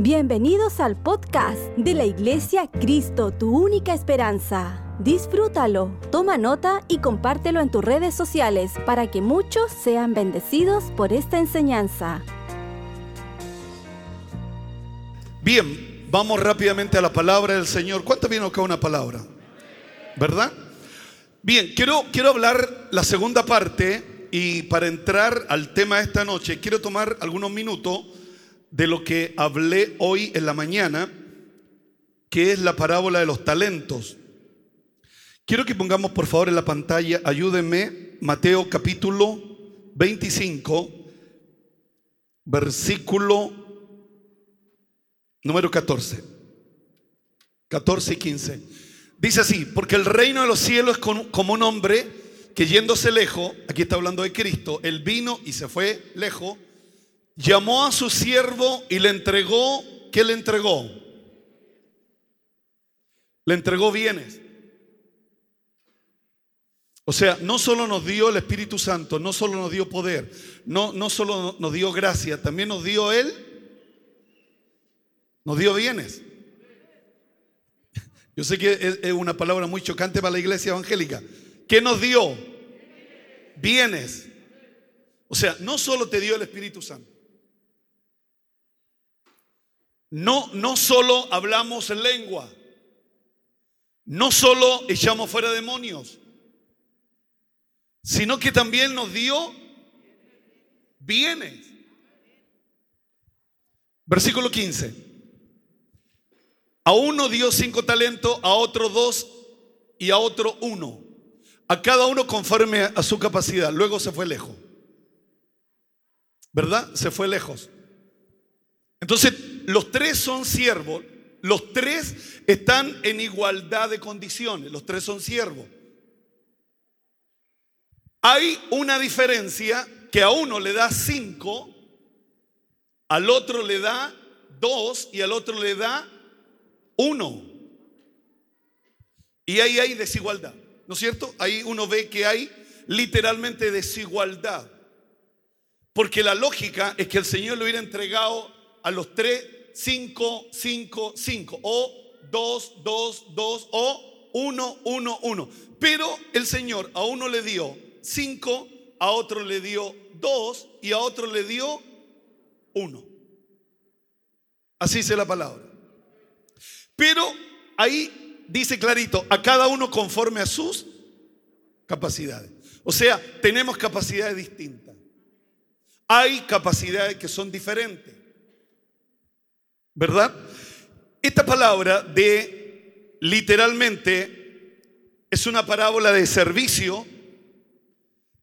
Bienvenidos al podcast de la Iglesia Cristo, tu única esperanza. Disfrútalo, toma nota y compártelo en tus redes sociales para que muchos sean bendecidos por esta enseñanza. Bien, vamos rápidamente a la palabra del Señor. ¿Cuánto viene acá una palabra? ¿Verdad? Bien, quiero, quiero hablar la segunda parte y para entrar al tema de esta noche, quiero tomar algunos minutos de lo que hablé hoy en la mañana, que es la parábola de los talentos. Quiero que pongamos por favor en la pantalla, ayúdenme, Mateo capítulo 25, versículo número 14. 14 y 15. Dice así, porque el reino de los cielos es como un hombre que yéndose lejos, aquí está hablando de Cristo, él vino y se fue lejos llamó a su siervo y le entregó, ¿qué le entregó? Le entregó bienes. O sea, no solo nos dio el Espíritu Santo, no solo nos dio poder, no, no solo nos dio gracia, también nos dio Él, nos dio bienes. Yo sé que es una palabra muy chocante para la iglesia evangélica. ¿Qué nos dio? Bienes. O sea, no solo te dio el Espíritu Santo, no, no solo hablamos en lengua, no solo echamos fuera demonios, sino que también nos dio bienes. Versículo 15. A uno dio cinco talentos, a otro dos y a otro uno. A cada uno conforme a su capacidad. Luego se fue lejos. ¿Verdad? Se fue lejos. Entonces, los tres son siervos, los tres están en igualdad de condiciones, los tres son siervos. Hay una diferencia que a uno le da cinco, al otro le da dos y al otro le da uno. Y ahí hay desigualdad, ¿no es cierto? Ahí uno ve que hay literalmente desigualdad. Porque la lógica es que el Señor le hubiera entregado a los tres, cinco, cinco, cinco, o dos, dos, dos, o uno, uno, uno. Pero el Señor a uno le dio cinco, a otro le dio dos y a otro le dio uno. Así dice la palabra. Pero ahí dice clarito, a cada uno conforme a sus capacidades. O sea, tenemos capacidades distintas. Hay capacidades que son diferentes. ¿Verdad? Esta palabra de literalmente es una parábola de servicio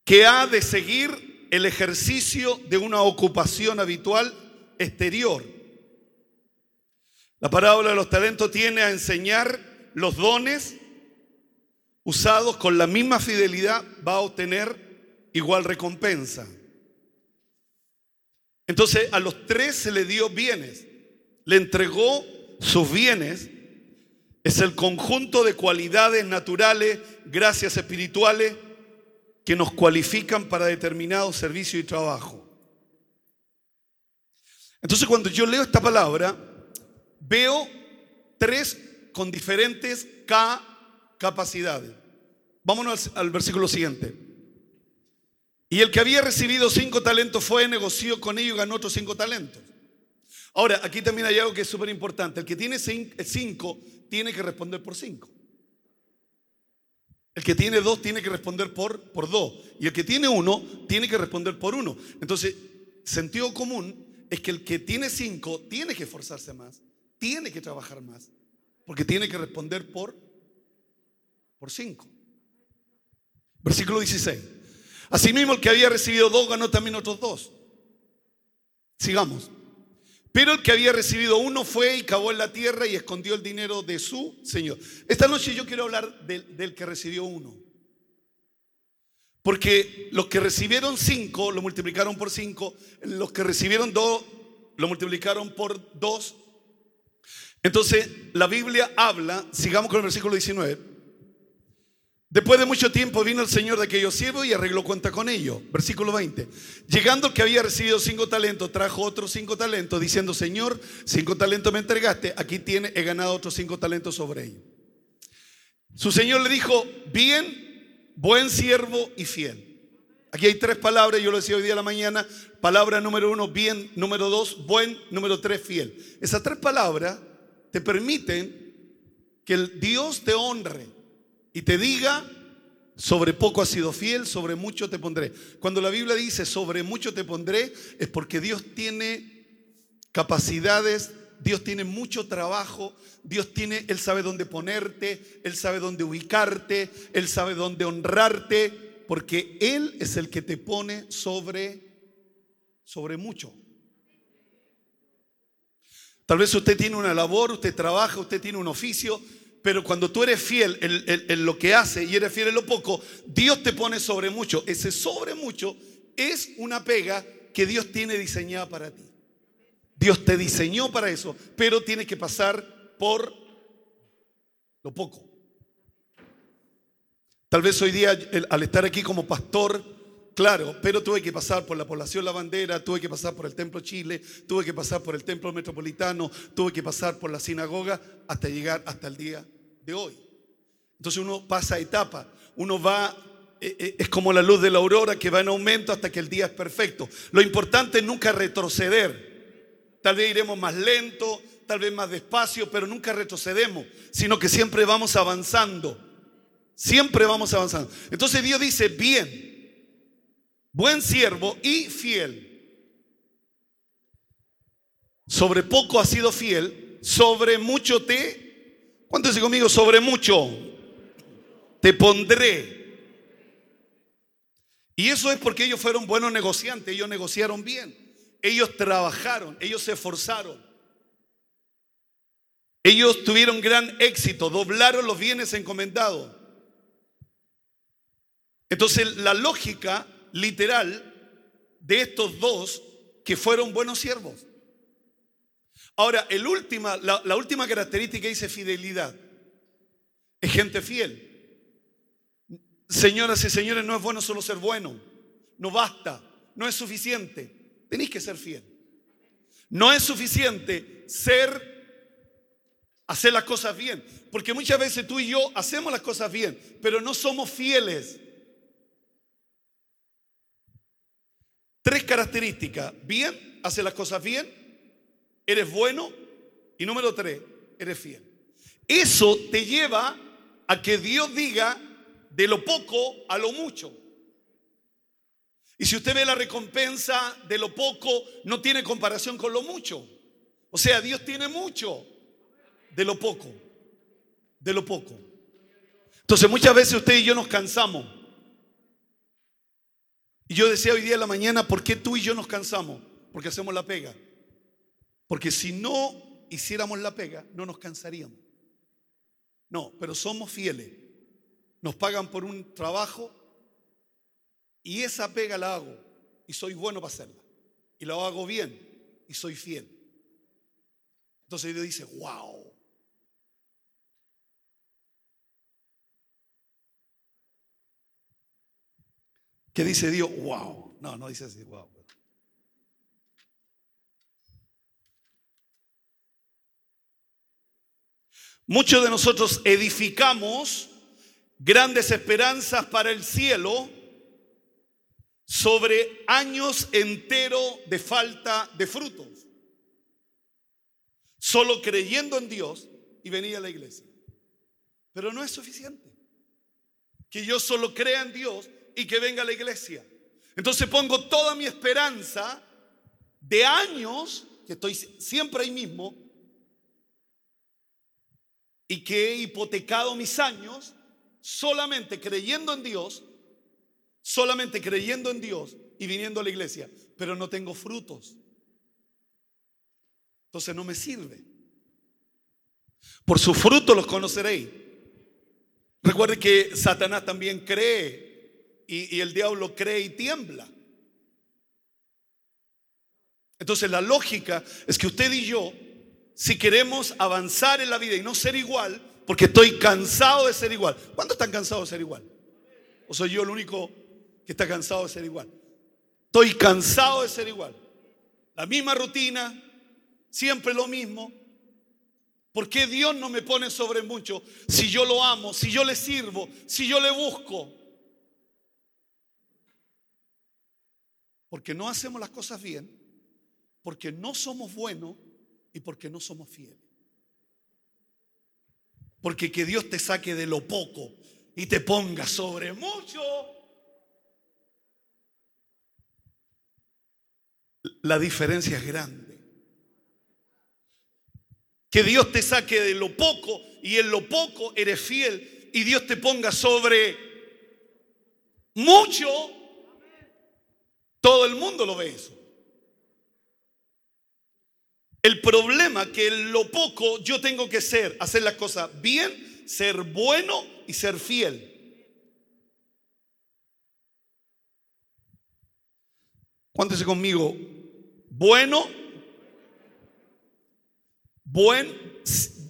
que ha de seguir el ejercicio de una ocupación habitual exterior. La parábola de los talentos tiene a enseñar los dones usados con la misma fidelidad va a obtener igual recompensa. Entonces a los tres se le dio bienes le entregó sus bienes, es el conjunto de cualidades naturales, gracias espirituales, que nos cualifican para determinado servicio y trabajo. Entonces cuando yo leo esta palabra, veo tres con diferentes capacidades. Vámonos al, al versículo siguiente. Y el que había recibido cinco talentos fue, negoció con ellos y ganó otros cinco talentos. Ahora, aquí también hay algo que es súper importante. El que tiene cinco tiene que responder por cinco. El que tiene dos tiene que responder por, por dos. Y el que tiene uno tiene que responder por uno. Entonces, sentido común es que el que tiene cinco tiene que esforzarse más, tiene que trabajar más, porque tiene que responder por, por cinco. Versículo 16. Asimismo, el que había recibido dos ganó también otros dos. Sigamos. Pero el que había recibido uno fue y cavó en la tierra y escondió el dinero de su Señor. Esta noche yo quiero hablar del, que recibió uno. Porque los que recibieron cinco lo multiplicaron por cinco, los que recibieron dos lo multiplicaron por dos. Entonces la Biblia habla, sigamos con el versículo 19, Después de mucho tiempo vino el Señor de aquellos siervos y arregló cuenta con ellos. Versículo 20. Llegando el que había recibido cinco talentos, trajo otros cinco talentos, diciendo, Señor, cinco talentos me entregaste, aquí tiene, he ganado otros cinco talentos sobre ellos. Su Señor le dijo, bien, buen siervo y fiel. Aquí hay tres palabras, yo lo decía hoy día a la mañana. Palabra número uno, bien. Número dos, buen. Número tres, fiel. Esas tres palabras te permiten que el Dios te honre y te diga, sobre poco has sido fiel, sobre mucho te pondré. Cuando la Biblia dice, sobre mucho te pondré, es porque Dios tiene capacidades, Dios tiene mucho trabajo, Dios tiene, Él sabe dónde ponerte, Él sabe dónde ubicarte, Él sabe dónde honrarte, porque Él es el que te pone sobre, sobre mucho. Tal vez usted tiene una labor, usted trabaja, usted tiene un oficio, pero cuando tú eres fiel en, lo que hace y eres fiel en lo poco, Dios te pone sobre mucho. Ese sobre mucho es una pega que Dios tiene diseñada para ti. Dios te diseñó para eso, pero tienes que pasar por lo poco. Tal vez hoy día, al estar aquí como pastor, claro, pero tuve que pasar por la población La Bandera, tuve que pasar por el Templo Chile, tuve que pasar por el Templo Metropolitano, tuve que pasar por la sinagoga hasta llegar hasta el día de hoy. Entonces uno pasa etapa, uno va, eh, eh, es como la luz de la aurora que va en aumento hasta que el día es perfecto. Lo importante es nunca retroceder. Tal vez iremos más lento, tal vez más despacio, pero nunca retrocedemos, sino que siempre vamos avanzando. Siempre vamos avanzando. Entonces Dios dice, bien, buen siervo y fiel. Sobre poco has sido fiel, sobre mucho te ¿Cuánto dice conmigo? Sobre mucho te pondré. Y eso es porque ellos fueron buenos negociantes, ellos negociaron bien, ellos trabajaron, ellos se esforzaron. Ellos tuvieron gran éxito, doblaron los bienes encomendados. Entonces la lógica literal de estos dos que fueron buenos siervos. Ahora, el última, la, última característica dice fidelidad. Es gente fiel. Señoras y señores, no es bueno solo ser bueno. No basta. No es suficiente. Tenéis que ser fiel. No es suficiente ser, hacer las cosas bien. Porque muchas veces tú y yo hacemos las cosas bien, pero no somos fieles. Tres características. Bien, hace las cosas bien eres bueno y número tres, eres fiel. Eso te lleva a que Dios diga de lo poco a lo mucho. Y si usted ve la recompensa de lo poco, no tiene comparación con lo mucho. O sea, Dios tiene mucho de lo poco, de lo poco. Entonces muchas veces usted y yo nos cansamos. Y yo decía hoy día en la mañana, ¿por qué tú y yo nos cansamos? Porque hacemos la pega. Porque si no hiciéramos la pega, no nos cansaríamos. No, pero somos fieles. Nos pagan por un trabajo y esa pega la hago y soy bueno para hacerla. Y la hago bien y soy fiel. Entonces Dios dice, wow. ¿Qué dice Dios? Wow. No, no dice así, wow. Muchos de nosotros edificamos grandes esperanzas para el cielo sobre años enteros de falta de frutos. Solo creyendo en Dios y venir a la iglesia. Pero no es suficiente. Que yo solo crea en Dios y que venga a la iglesia. Entonces pongo toda mi esperanza de años, que estoy siempre ahí mismo, y que he hipotecado mis años solamente creyendo en Dios, solamente creyendo en Dios y viniendo a la iglesia, pero no tengo frutos. Entonces no me sirve. Por sus frutos los conoceréis. Recuerde que Satanás también cree y, y el diablo cree y tiembla. Entonces la lógica es que usted y yo si queremos avanzar en la vida y no ser igual, porque estoy cansado de ser igual. ¿Cuántos están cansados de ser igual? ¿O soy yo el único que está cansado de ser igual? Estoy cansado de ser igual. La misma rutina, siempre lo mismo. ¿Por qué Dios no me pone sobre mucho si yo lo amo, si yo le sirvo, si yo le busco? Porque no hacemos las cosas bien, porque no somos buenos y porque no somos fieles. Porque que Dios te saque de lo poco y te ponga sobre mucho. La diferencia es grande. Que Dios te saque de lo poco y en lo poco eres fiel y Dios te ponga sobre mucho. Todo el mundo lo ve eso. El problema que lo poco yo tengo que ser, hacer las cosas bien, ser bueno y ser fiel. Cuéntese conmigo, bueno, buen,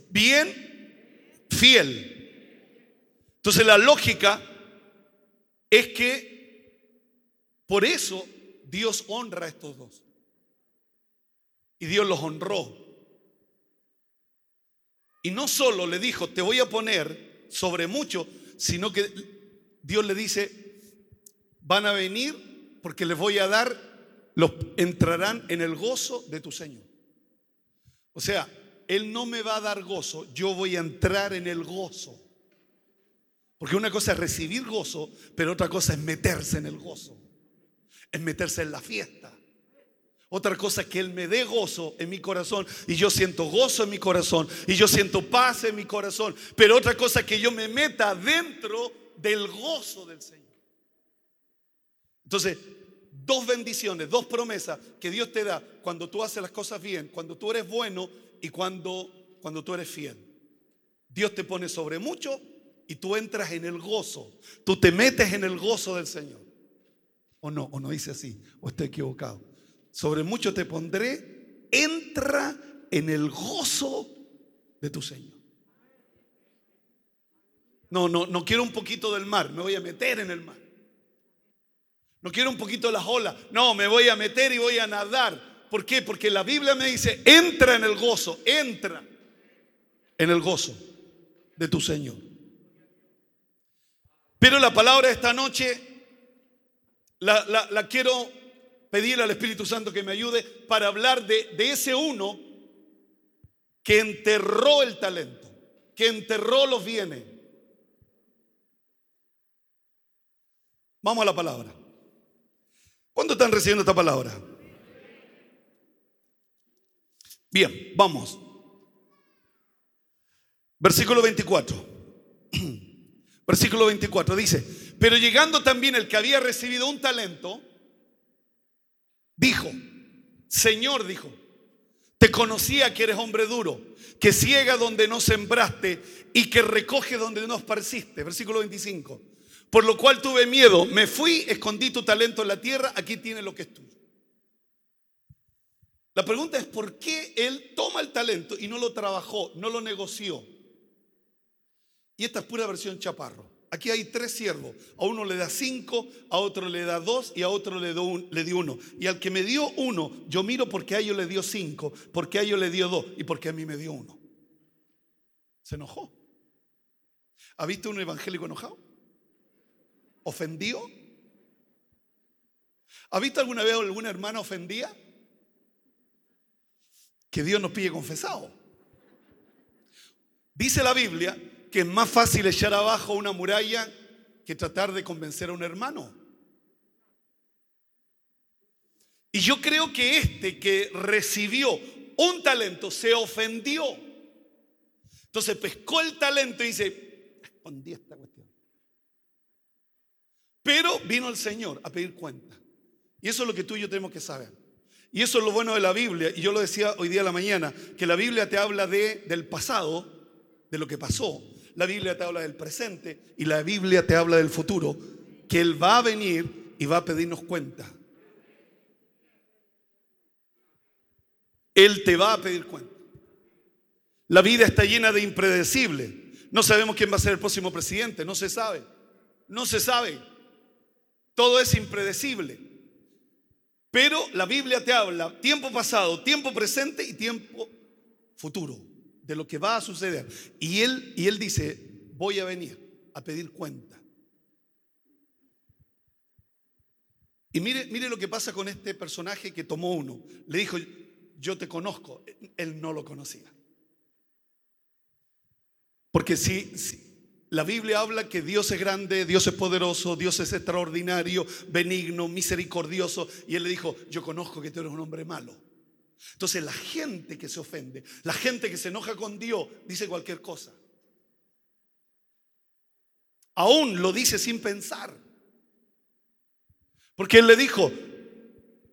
bien, fiel. Entonces la lógica es que por eso Dios honra a estos dos. Y Dios los honró. Y no solo le dijo, te voy a poner sobre mucho, sino que Dios le dice, van a venir porque les voy a dar, los entrarán en el gozo de tu Señor. O sea, Él no me va a dar gozo, yo voy a entrar en el gozo. Porque una cosa es recibir gozo, pero otra cosa es meterse en el gozo, es meterse en la fiesta. Otra cosa es que Él me dé gozo en mi corazón y yo siento gozo en mi corazón y yo siento paz en mi corazón. Pero otra cosa es que yo me meta dentro del gozo del Señor. Entonces, dos bendiciones, dos promesas que Dios te da cuando tú haces las cosas bien, cuando tú eres bueno y cuando, cuando tú eres fiel. Dios te pone sobre mucho y tú entras en el gozo. Tú te metes en el gozo del Señor. O no, o no dice así, o estoy equivocado sobre mucho te pondré, entra en el gozo de tu Señor. No, no, no quiero un poquito del mar, me voy a meter en el mar. No quiero un poquito las olas, no, me voy a meter y voy a nadar. ¿Por qué? Porque la Biblia me dice, entra en el gozo, entra en el gozo de tu Señor. Pero la palabra esta noche la, la, la quiero pedirle al Espíritu Santo que me ayude para hablar de, ese uno que enterró el talento, que enterró los bienes. Vamos a la palabra. ¿Cuándo están recibiendo esta palabra? Bien, vamos. Versículo 24. Versículo 24 dice, pero llegando también el que había recibido un talento, dijo, Señor dijo, te conocía que eres hombre duro, que ciega donde no sembraste y que recoge donde no esparciste. Versículo 25. Por lo cual tuve miedo, me fui, escondí tu talento en la tierra, aquí tiene lo que es tuyo. La pregunta es por qué él toma el talento y no lo trabajó, no lo negoció. Y esta es pura versión chaparro. Aquí hay tres siervos. A uno le da cinco, a otro le da dos y a otro le, le dio uno. Y al que me dio uno, yo miro porque a ellos le dio cinco, porque a ellos le dio dos y porque a mí me dio uno. Se enojó. ¿Ha visto un evangélico enojado? ¿Ofendió? ¿Ha visto alguna vez alguna hermana ofendida? Que Dios nos pide confesado. Dice la Biblia que es más fácil echar abajo una muralla que tratar de convencer a un hermano. Y yo creo que este que recibió un talento se ofendió. Entonces pescó el talento y dice, escondí esta cuestión. Pero vino el Señor a pedir cuenta. Y eso es lo que tú y yo tenemos que saber. Y eso es lo bueno de la Biblia. Y yo lo decía hoy día a la mañana, que la Biblia te habla de, del pasado, de lo que pasó, la Biblia te habla del presente y la Biblia te habla del futuro, que Él va a venir y va a pedirnos cuenta. Él te va a pedir cuenta. La vida está llena de impredecibles, No sabemos quién va a ser el próximo presidente, no se sabe. No se sabe. Todo es impredecible. Pero la Biblia te habla tiempo pasado, tiempo presente y tiempo futuro de lo que va a suceder. Y él, y él dice, voy a venir a pedir cuenta. Y mire, mire lo que pasa con este personaje que tomó uno. Le dijo, yo te conozco. Él no lo conocía. Porque si, la Biblia habla que Dios es grande, Dios es poderoso, Dios es extraordinario, benigno, misericordioso. Y él le dijo, yo conozco que tú eres un hombre malo. Entonces la gente que se ofende, la gente que se enoja con Dios, dice cualquier cosa. Aún lo dice sin pensar. Porque él le dijo,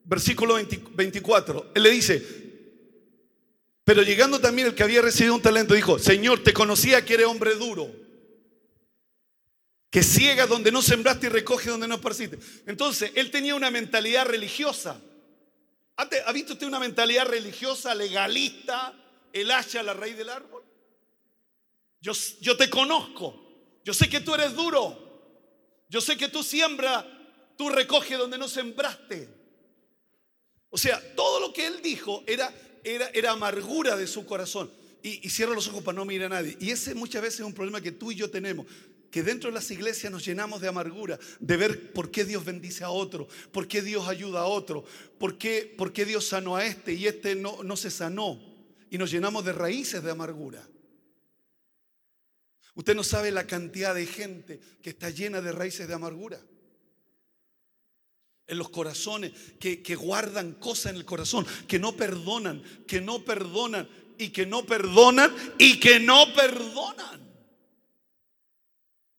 versículo 24, él le dice, pero llegando también el que había recibido un talento, dijo, Señor, te conocía que eres hombre duro, que ciega donde no sembraste y recoge donde no esparciste. Entonces, él tenía una mentalidad religiosa. ¿Ha visto usted una mentalidad religiosa, legalista, el hacha la raíz del árbol? Yo, yo te conozco, yo sé que tú eres duro, yo sé que tú siembras tú recoges donde no sembraste. O sea, todo lo que él dijo era, era, era amargura de su corazón. Y, y, cierra los ojos para no mirar a nadie. Y ese muchas veces es un problema que tú y yo tenemos. Que dentro de las iglesias nos llenamos de amargura, de ver por qué Dios bendice a otro, por qué Dios ayuda a otro, por qué, por qué Dios sanó a este y este no, no se sanó. Y nos llenamos de raíces de amargura. Usted no sabe la cantidad de gente que está llena de raíces de amargura en los corazones, que, guardan cosas en el corazón, que no perdonan, que no perdonan y que no perdonan y que no perdonan.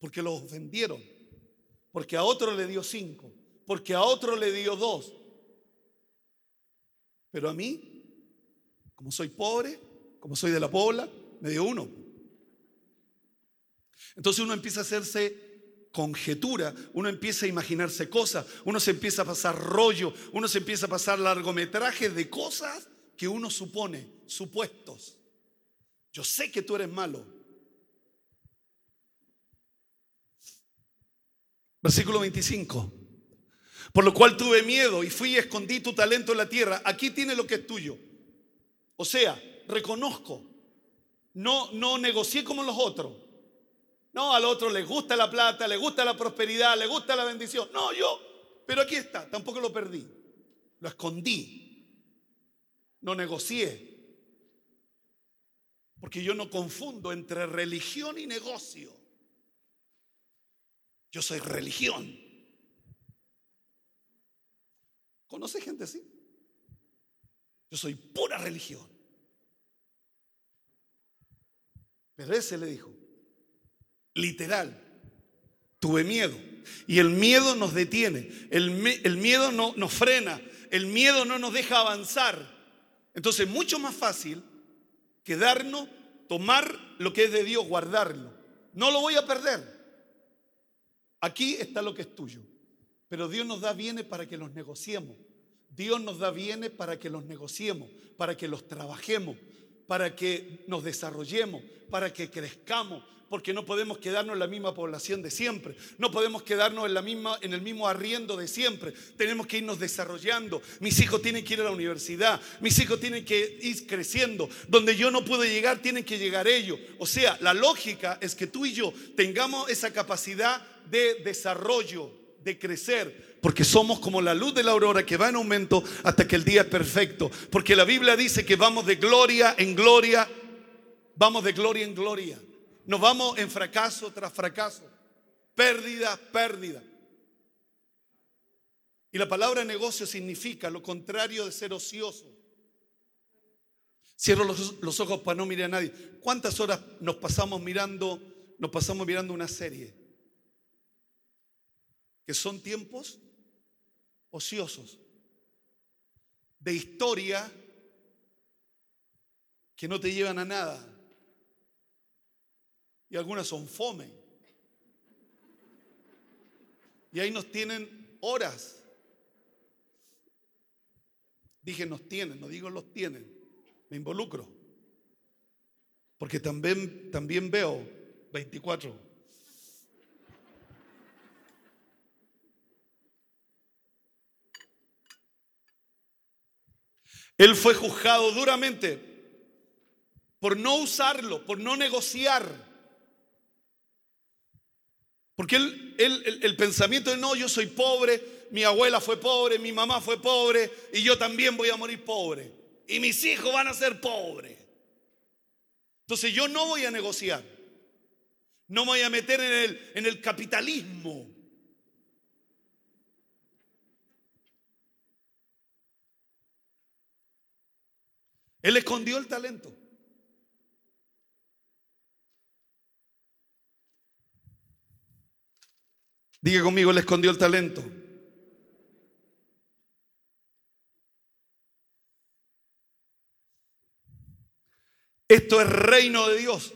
Porque los ofendieron, porque a otro le dio cinco, porque a otro le dio dos. Pero a mí, como soy pobre, como soy de la pobla, me dio uno. Entonces uno empieza a hacerse conjetura, uno empieza a imaginarse cosas, uno se empieza a pasar rollo, uno se empieza a pasar largometrajes de cosas que uno supone, supuestos. Yo sé que tú eres malo. Versículo 25. Por lo cual tuve miedo y fui y escondí tu talento en la tierra. Aquí tiene lo que es tuyo. O sea, reconozco. No, no negocié como los otros. No, al otro le gusta la plata, le gusta la prosperidad, le gusta la bendición. No, yo, pero aquí está, tampoco lo perdí. Lo escondí. No negocié. Porque yo no confundo entre religión y negocio. Yo soy religión. ¿Conoce gente así? Yo soy pura religión. Pero ese le dijo, literal. Tuve miedo. Y el miedo nos detiene. El, miedo no, nos frena. El miedo no nos deja avanzar. Entonces, mucho más fácil quedarnos, tomar lo que es de Dios, guardarlo. No lo voy a perder. Aquí está lo que es tuyo. Pero Dios nos da bienes para que los negociemos. Dios nos da bienes para que los negociemos, para que los trabajemos, para que nos desarrollemos, para que crezcamos, porque no podemos quedarnos en la misma población de siempre, no podemos quedarnos en, la misma, en el mismo arriendo de siempre, tenemos que irnos desarrollando, mis hijos tienen que ir a la universidad, mis hijos tienen que ir creciendo, donde yo no puedo llegar, tienen que llegar ellos. O sea, la lógica es que tú y yo tengamos esa capacidad de desarrollo, de crecer, porque somos como la luz de la aurora que va en aumento hasta que el día es perfecto, porque la Biblia dice que vamos de gloria en gloria, vamos de gloria en gloria. Nos vamos en fracaso tras fracaso, pérdida, pérdida. Y la palabra negocio significa lo contrario de ser ocioso. Cierro los, ojos para no mirar a nadie. ¿Cuántas horas nos pasamos mirando, nos pasamos mirando una serie? Que son tiempos ociosos, de historia que no te llevan a nada y algunas son fome. Y ahí nos tienen horas. Dije nos tienen, no digo los tienen. Me involucro. Porque también, también veo 24. Él fue juzgado duramente por no usarlo, por no negociar. Porque él, el pensamiento de no, yo soy pobre, mi abuela fue pobre, mi mamá fue pobre y yo también voy a morir pobre. Y mis hijos van a ser pobres. Entonces yo no voy a negociar. No me voy a meter en el, en el capitalismo. Él escondió el talento. Diga conmigo, él escondió el talento. Esto es reino de Dios.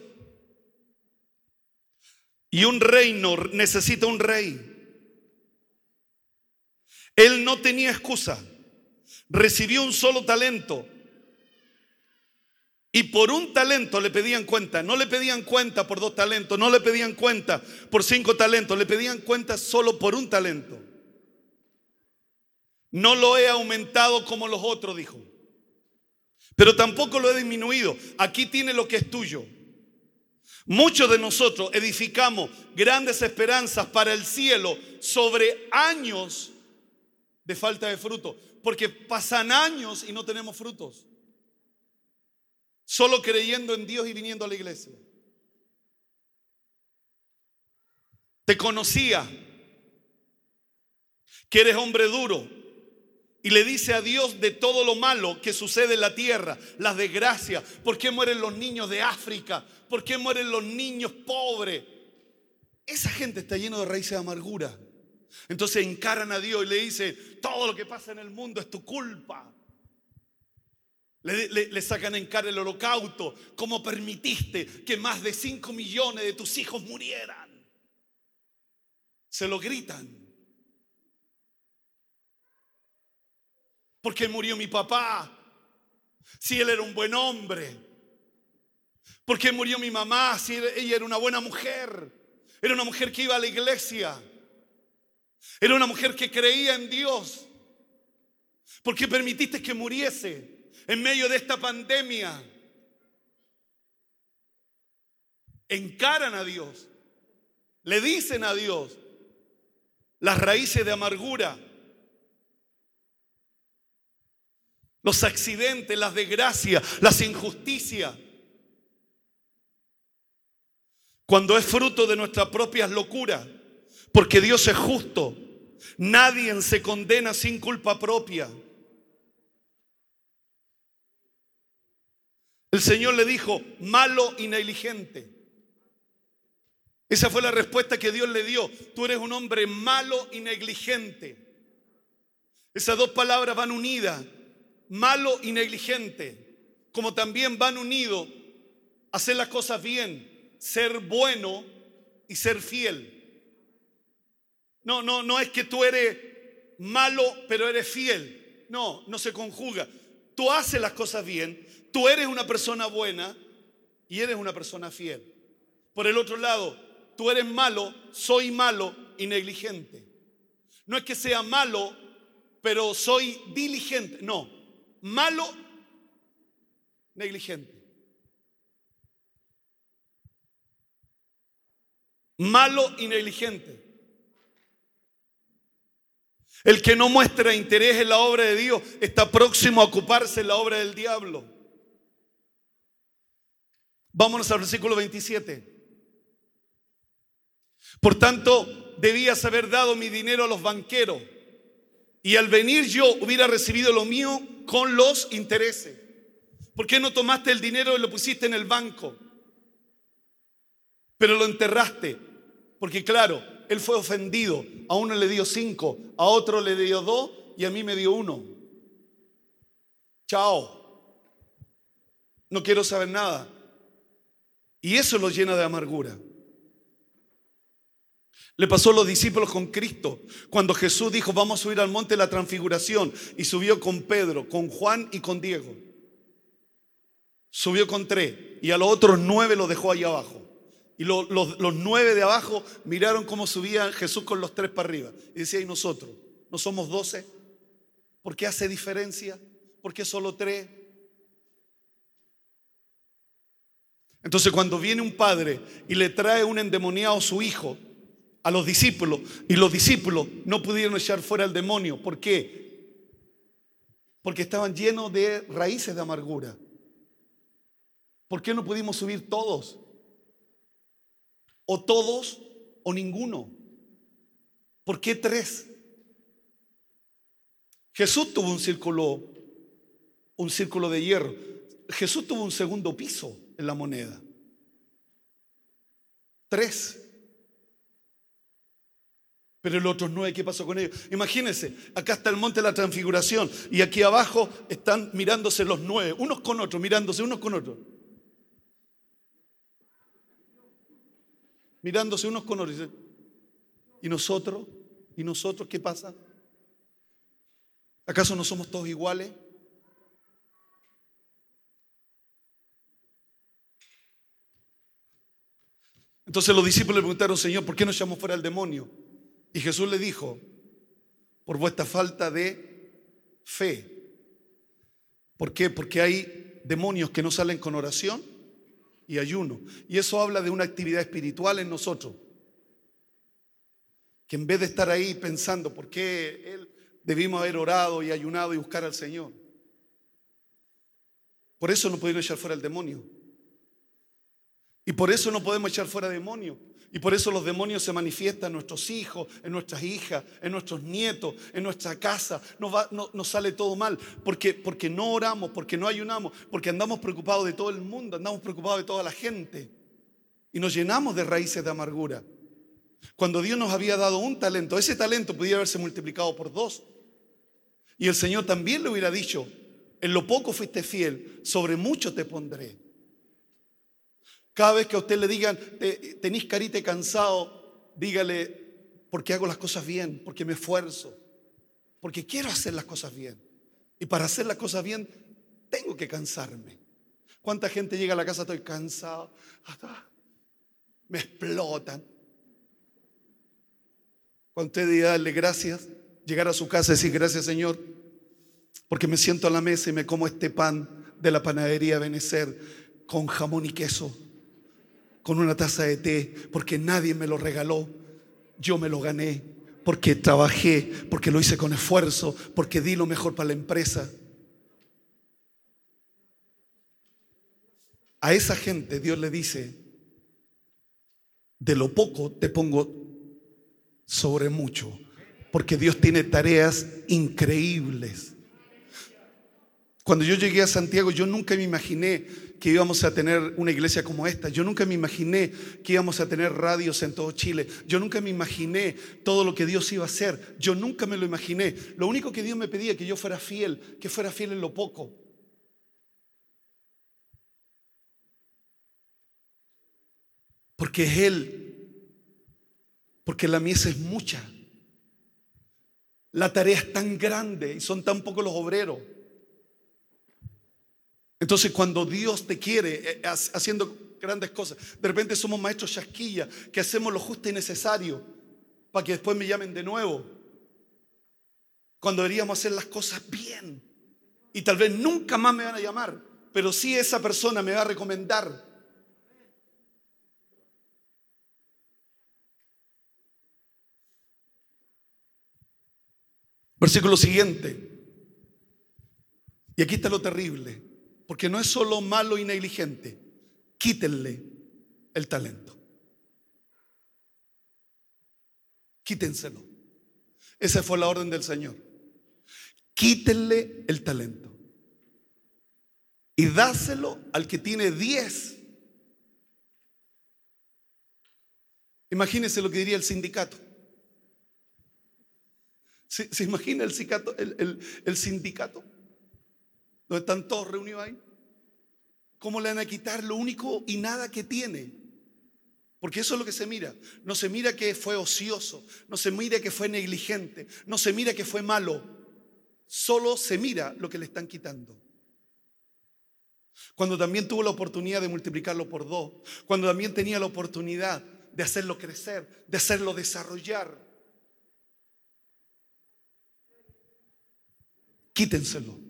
Y un reino necesita un rey. Él no tenía excusa. Recibió un solo talento. Y por un talento le pedían cuenta. No le pedían cuenta por dos talentos. No le pedían cuenta por cinco talentos. Le pedían cuenta solo por un talento. No lo he aumentado como los otros, dijo. Pero tampoco lo he disminuido. Aquí tiene lo que es tuyo. Muchos de nosotros edificamos grandes esperanzas para el cielo sobre años de falta de fruto. Porque pasan años y no tenemos frutos. Solo creyendo en Dios y viniendo a la iglesia. Te conocía que eres hombre duro, y le dice a Dios de todo lo malo que sucede en la tierra, las desgracias, por qué mueren los niños de África, por qué mueren los niños pobres. Esa gente está llena de raíces de amargura. Entonces encaran a Dios y le dicen, todo lo que pasa en el mundo es tu culpa. Le, sacan en cara el holocausto. ¿Cómo permitiste que más de 5 millones de tus hijos murieran? Se lo gritan. ¿Por qué murió mi papá? Si él era un buen hombre. ¿Por qué murió mi mamá? Si ella era una buena mujer. Era una mujer que iba a la iglesia. Era una mujer que creía en Dios. ¿Por qué permitiste que muriese en medio de esta pandemia? Encaran a Dios. Le dicen a Dios las raíces de amargura los accidentes, las desgracias, las injusticias. Cuando es fruto de nuestras propias locuras, porque Dios es justo, nadie se condena sin culpa propia. El Señor le dijo, malo y negligente. Esa fue la respuesta que Dios le dio. Tú eres un hombre malo y negligente. Esas dos palabras van unidas malo y negligente, como también van unidos hacer las cosas bien, ser bueno y ser fiel. No, no, no es que tú eres malo pero eres fiel. No, no se conjuga. Tú haces las cosas bien, tú eres una persona buena y eres una persona fiel. Por el otro lado, tú eres malo, soy malo y negligente. No es que sea malo, pero soy diligente. No, malo, negligente. Malo y negligente. El que no muestra interés en la obra de Dios está próximo a ocuparse en la obra del diablo. Vámonos al versículo 27. Por tanto, debías haber dado mi dinero a los banqueros y al venir yo hubiera recibido lo mío con los intereses. ¿Por qué no tomaste el dinero y lo pusiste en el banco? Pero lo enterraste. Porque claro, él fue ofendido. A uno le dio cinco, a otro le dio dos y a mí me dio uno. Chao. No quiero saber nada. Y eso lo llena de amargura. Le pasó a los discípulos con Cristo. Cuando Jesús dijo, vamos a subir al monte de la transfiguración. Y subió con Pedro, con Juan y con Diego. Subió con tres. Y a los otros nueve los dejó ahí abajo. Y los, los nueve de abajo miraron cómo subía Jesús con los tres para arriba. Y decía, ¿y nosotros? ¿No somos doce? ¿Por qué hace diferencia? ¿Por qué solo tres? Entonces cuando viene un padre y le trae un endemoniado a su hijo, a los discípulos, y los discípulos no pudieron echar fuera al demonio. ¿Por qué? Porque estaban llenos de raíces de amargura. ¿Por qué no pudimos subir todos? O todos o ninguno. ¿Por qué tres? Jesús tuvo un círculo, un círculo de hierro. Jesús tuvo un segundo piso en la moneda. Tres. Pero los otros nueve, ¿qué pasó con ellos? Imagínense, acá está el monte de la transfiguración y aquí abajo están mirándose los nueve, unos con otros, mirándose unos con otros. Mirándose unos con otros. ¿Y nosotros? ¿Y nosotros qué pasa? ¿Acaso no somos todos iguales? Entonces los discípulos le preguntaron, Señor, ¿por qué no echamos fuera al demonio? Y Jesús le dijo, por vuestra falta de fe. ¿Por qué? Porque hay demonios que no salen con oración y ayuno. Y eso habla de una actividad espiritual en nosotros. Que en vez de estar ahí pensando por qué él debimos haber orado y ayunado y buscar al Señor. Por eso no pudieron echar fuera el demonio. Y por eso no podemos echar fuera demonios. Y por eso los demonios se manifiestan en nuestros hijos, en nuestras hijas, en nuestros nietos, en nuestra casa. Nos, va, nos sale todo mal porque, porque no oramos, porque no ayunamos, porque andamos preocupados de todo el mundo, andamos preocupados de toda la gente. Y nos llenamos de raíces de amargura. Cuando Dios nos había dado un talento, ese talento pudiera haberse multiplicado por dos. Y el Señor también le hubiera dicho, en lo poco fuiste fiel, sobre mucho te pondré. Cada vez que a usted le digan, tenéis carita cansado, dígale, porque hago las cosas bien, porque me esfuerzo, porque quiero hacer las cosas bien. Y para hacer las cosas bien, tengo que cansarme. ¿Cuánta gente llega a la casa, estoy cansado, me explotan? Cuando usted diga darle gracias, llegar a su casa y decir gracias Señor, porque me siento a la mesa y me como este pan de la panadería Benecer con jamón y queso con una taza de té, porque nadie me lo regaló, yo me lo gané, porque trabajé, porque lo hice con esfuerzo, porque di lo mejor para la empresa. A esa gente Dios le dice, de lo poco te pongo sobre mucho, porque Dios tiene tareas increíbles. Cuando yo llegué a Santiago, yo nunca me imaginé que íbamos a tener una iglesia como esta. Yo nunca me imaginé que íbamos a tener radios en todo Chile. Yo nunca me imaginé todo lo que Dios iba a hacer. Yo nunca me lo imaginé. Lo único que Dios me pedía que yo fuera fiel, que fuera fiel en lo poco. Porque es Él. Porque la mies es mucha. La tarea es tan grande y son tan pocos los obreros. Entonces cuando Dios te quiere eh, haciendo grandes cosas, de repente somos maestros chasquilla, que hacemos lo justo y necesario para que después me llamen de nuevo. Cuando deberíamos hacer las cosas bien. Y tal vez nunca más me van a llamar, pero sí esa persona me va a recomendar. Versículo siguiente. Y aquí está lo terrible porque no es solo malo y negligente, quítenle el talento. Quítenselo. Esa fue la orden del Señor. Quítenle el talento. Y dáselo al que tiene diez. Imagínense lo que diría el sindicato. ¿Se, imagina el, sindicato, el sindicato? Donde están todos reunidos ahí. ¿Cómo le van a quitar lo único y nada que tiene? Porque eso es lo que se mira. No se mira que fue ocioso, no se mira que fue negligente, no se mira que fue malo. Solo se mira lo que le están quitando. Cuando también tuvo la oportunidad de multiplicarlo por dos. Cuando también tenía la oportunidad de hacerlo crecer, de hacerlo desarrollar. Quítenselo.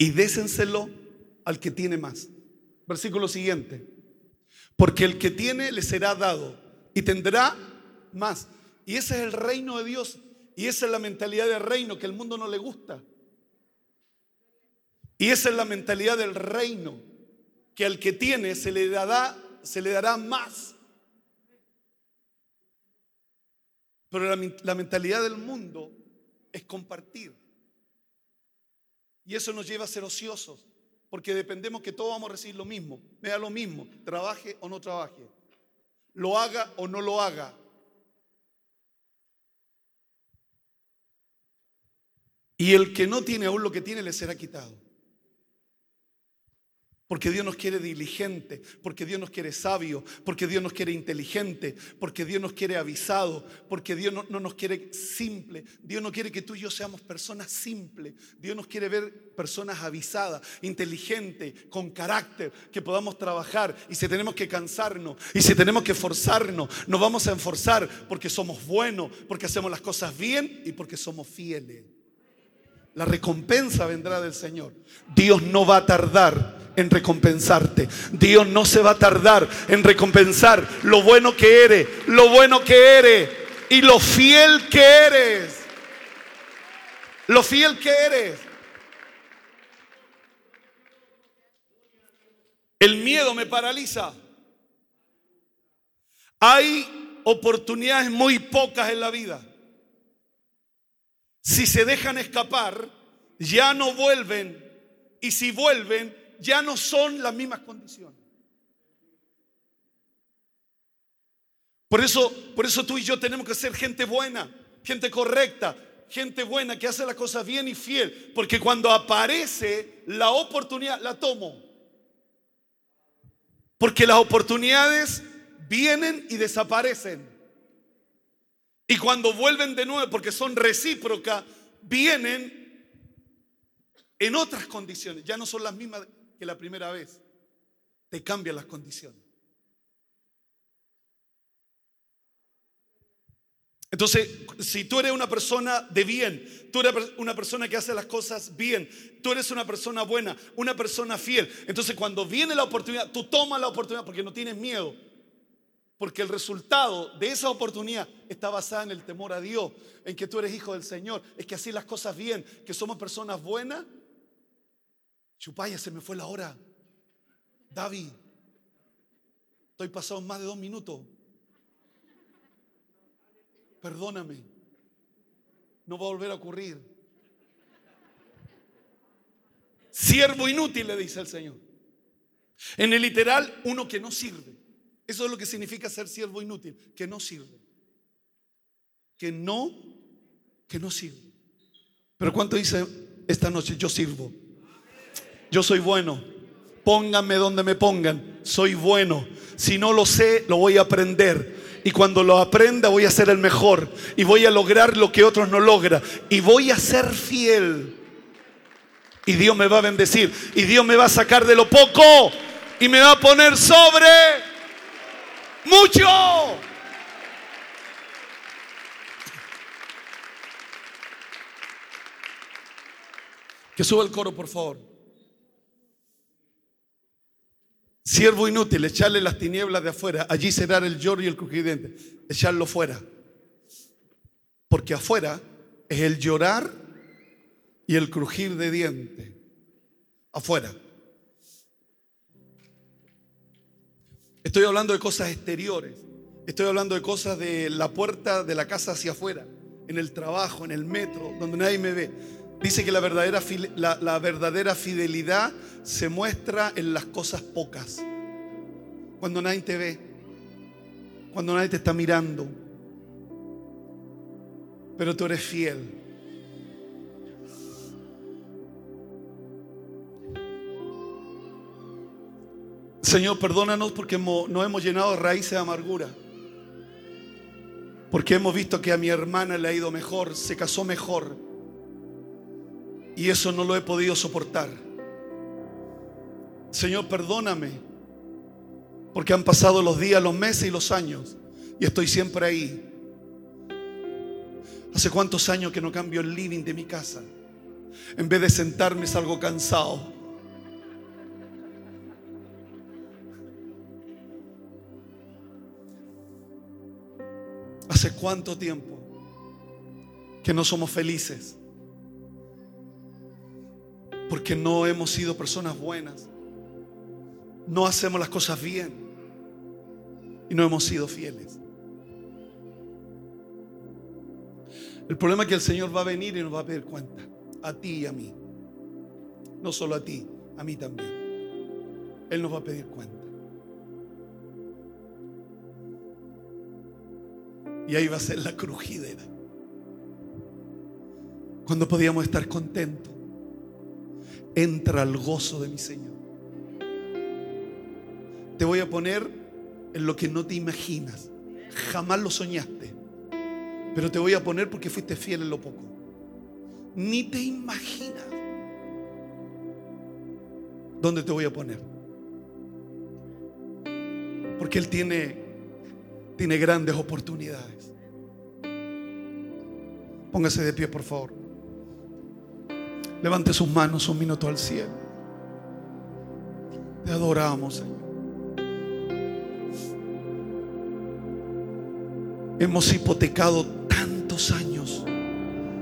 Y désenselo al que tiene más. Versículo siguiente. Porque el que tiene le será dado y tendrá más. Y ese es el reino de Dios. Y esa es la mentalidad del reino que el mundo no le gusta. Y esa es la mentalidad del reino, que al que tiene se le dará, se le dará más. Pero la, la mentalidad del mundo es compartir. Y eso nos lleva a ser ociosos, porque dependemos que todos vamos a recibir lo mismo. Me da lo mismo, trabaje o no trabaje, lo haga o no lo haga. Y el que no tiene aún lo que tiene le será quitado. Porque Dios nos quiere diligente, porque Dios nos quiere sabio, porque Dios nos quiere inteligente, porque Dios nos quiere avisado, porque Dios no, nos quiere simple. Dios no quiere que tú y yo seamos personas simples. Dios nos quiere ver personas avisadas, inteligentes, con carácter, que podamos trabajar. Y si tenemos que cansarnos, y si tenemos que esforzarnos, nos vamos a esforzar porque somos buenos, porque hacemos las cosas bien y porque somos fieles. La recompensa vendrá del Señor. Dios no va a tardar en recompensarte. Dios no se va a tardar en recompensar lo bueno que eres, lo bueno que eres y lo fiel que eres. Lo fiel que eres. El miedo me paraliza. Hay oportunidades muy pocas en la vida. Si se dejan escapar, ya no vuelven. Y si vuelven, ya no son las mismas condiciones. Por eso, por eso tú y yo tenemos que ser gente buena, gente correcta, gente buena que hace las cosas bien y fiel. Porque cuando aparece la oportunidad, la tomo. Porque las oportunidades vienen y desaparecen. Y cuando vuelven de nuevo, porque son recíprocas, vienen en otras condiciones. Ya no son las mismas que la primera vez. Te cambian las condiciones. Entonces, si tú eres una persona de bien, tú eres una persona que hace las cosas bien, tú eres una persona buena, una persona fiel, entonces cuando viene la oportunidad, tú tomas la oportunidad porque no tienes miedo, porque el resultado de esa oportunidad está basada en el temor a Dios, en que tú eres hijo del Señor, es que así las cosas bien, que somos personas buenas. Chupaya, se me fue la hora. David, estoy pasado más de dos minutos. Perdóname, no va a volver a ocurrir. Siervo inútil, le dice el Señor. En el literal, uno que no sirve. Eso es lo que significa ser siervo inútil, que no sirve. Que no, que no sirve. Pero ¿cuánto dice esta noche? Yo sirvo. Yo soy bueno. Pónganme donde me pongan. Soy bueno. Si no lo sé, lo voy a aprender. Y cuando lo aprenda voy a ser el mejor. Y voy a lograr lo que otros no logran. Y voy a ser fiel. Y Dios me va a bendecir. Y Dios me va a sacar de lo poco. Y me va a poner sobre mucho. Que suba el coro, por favor. Siervo inútil, echarle las tinieblas de afuera. Allí será el lloro y el crujidente. Echarlo fuera. Porque afuera es el llorar y el crujir de diente. Afuera. Estoy hablando de cosas exteriores. Estoy hablando de cosas de la puerta de la casa hacia afuera, en el trabajo, en el metro, donde nadie me ve. Dice que la verdadera, la, verdadera fidelidad se muestra en las cosas pocas. Cuando nadie te ve, cuando nadie te está mirando. Pero tú eres fiel. Señor, perdónanos porque no hemos llenado raíces de amargura. Porque hemos visto que a mi hermana le ha ido mejor, se casó mejor. Y eso no lo he podido soportar. Señor, perdóname, porque han pasado los días, los meses y los años, y estoy siempre ahí. ¿Hace cuántos años que no cambio el living de mi casa? En vez de sentarme salgo cansado. ¿Hace cuánto tiempo que no somos felices? Porque no hemos sido personas buenas. No hacemos las cosas bien. Y no hemos sido fieles. El problema es que el Señor va a venir y nos va a pedir cuenta. A ti y a mí. No solo a ti, a mí también. Él nos va a pedir cuenta. Y ahí va a ser la crujidera. Cuando podíamos estar contentos, entra el gozo de mi Señor. Te voy a poner en lo que no te imaginas. Jamás lo soñaste. Pero te voy a poner porque fuiste fiel en lo poco. Ni te imaginas dónde te voy a poner. Porque Él tiene, tiene grandes oportunidades. Póngase de pie, por favor. Levante sus manos un minuto al cielo. Te adoramos, Señor. Hemos hipotecado tantos años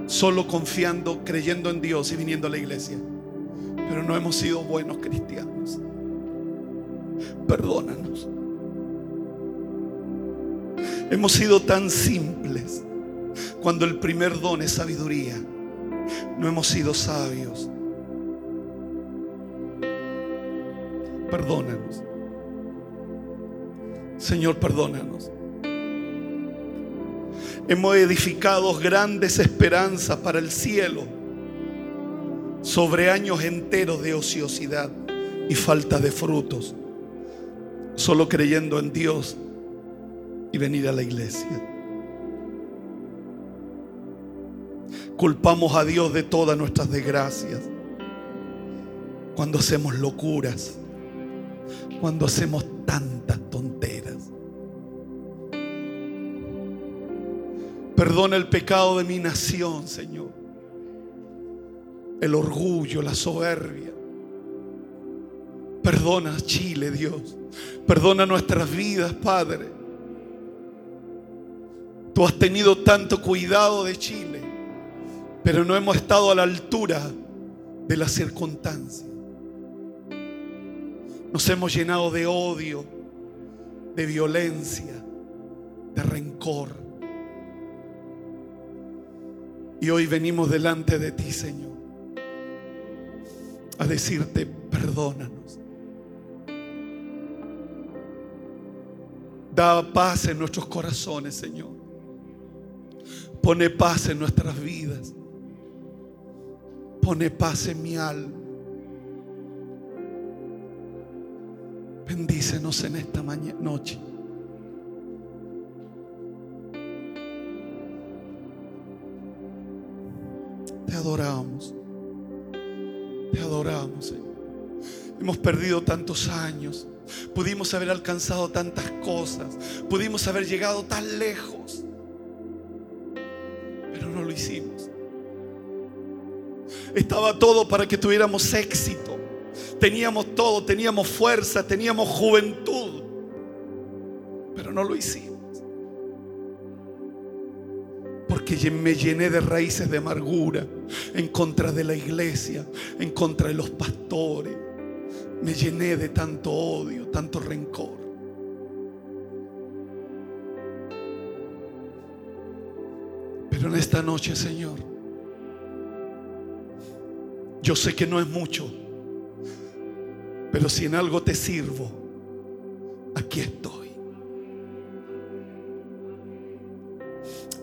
solo confiando, creyendo en Dios y viniendo a la iglesia. Pero no hemos sido buenos cristianos. Perdónanos. Hemos sido tan simples cuando el primer don es sabiduría. No hemos sido sabios. Perdónanos. Señor, perdónanos. Hemos edificado grandes esperanzas para el cielo sobre años enteros de ociosidad y falta de frutos, solo creyendo en Dios y venir a la iglesia. Culpamos a Dios de todas nuestras desgracias cuando hacemos locuras, cuando hacemos tantas tonteras. Perdona el pecado de mi nación, Señor. El orgullo, la soberbia. Perdona Chile, Dios. Perdona nuestras vidas, Padre. Tú has tenido tanto cuidado de Chile, pero no hemos estado a la altura de las circunstancias. Nos hemos llenado de odio, de violencia, de rencor. Y hoy venimos delante de ti, Señor, a decirte, perdónanos. Da paz en nuestros corazones, Señor. Pone paz en nuestras vidas. Pone paz en mi alma. Bendícenos en esta noche. Te adoramos. Te adoramos, Señor. Hemos perdido tantos años. Pudimos haber alcanzado tantas cosas. Pudimos haber llegado tan lejos. Estaba todo para que tuviéramos éxito. Teníamos todo, teníamos fuerza, teníamos juventud. Pero no lo hicimos porque me llené de raíces de amargura en contra de la iglesia, en contra de los pastores. Me llené de tanto odio, tanto rencor. Pero en esta noche, Señor, yo sé que no es mucho, pero si en algo te sirvo, aquí estoy.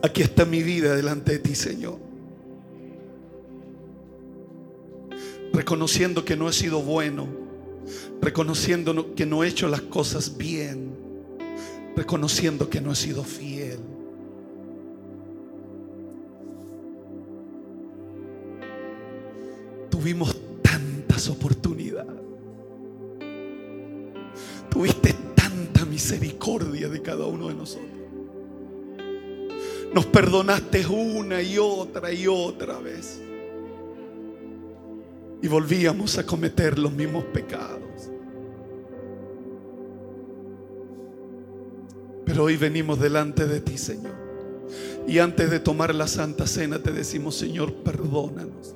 Aquí está mi vida delante de ti, Señor. Reconociendo que no he sido bueno, reconociendo que no he hecho las cosas bien, reconociendo que no he sido fiel. Tuvimos tantas oportunidades. tuviste tanta misericordia de cada uno de nosotros. Nos perdonaste una y otra y otra vez. Y volvíamos a cometer los mismos pecados. Pero hoy venimos delante de ti, Señor. Y antes de tomar la Santa Cena te decimos, Señor, perdónanos.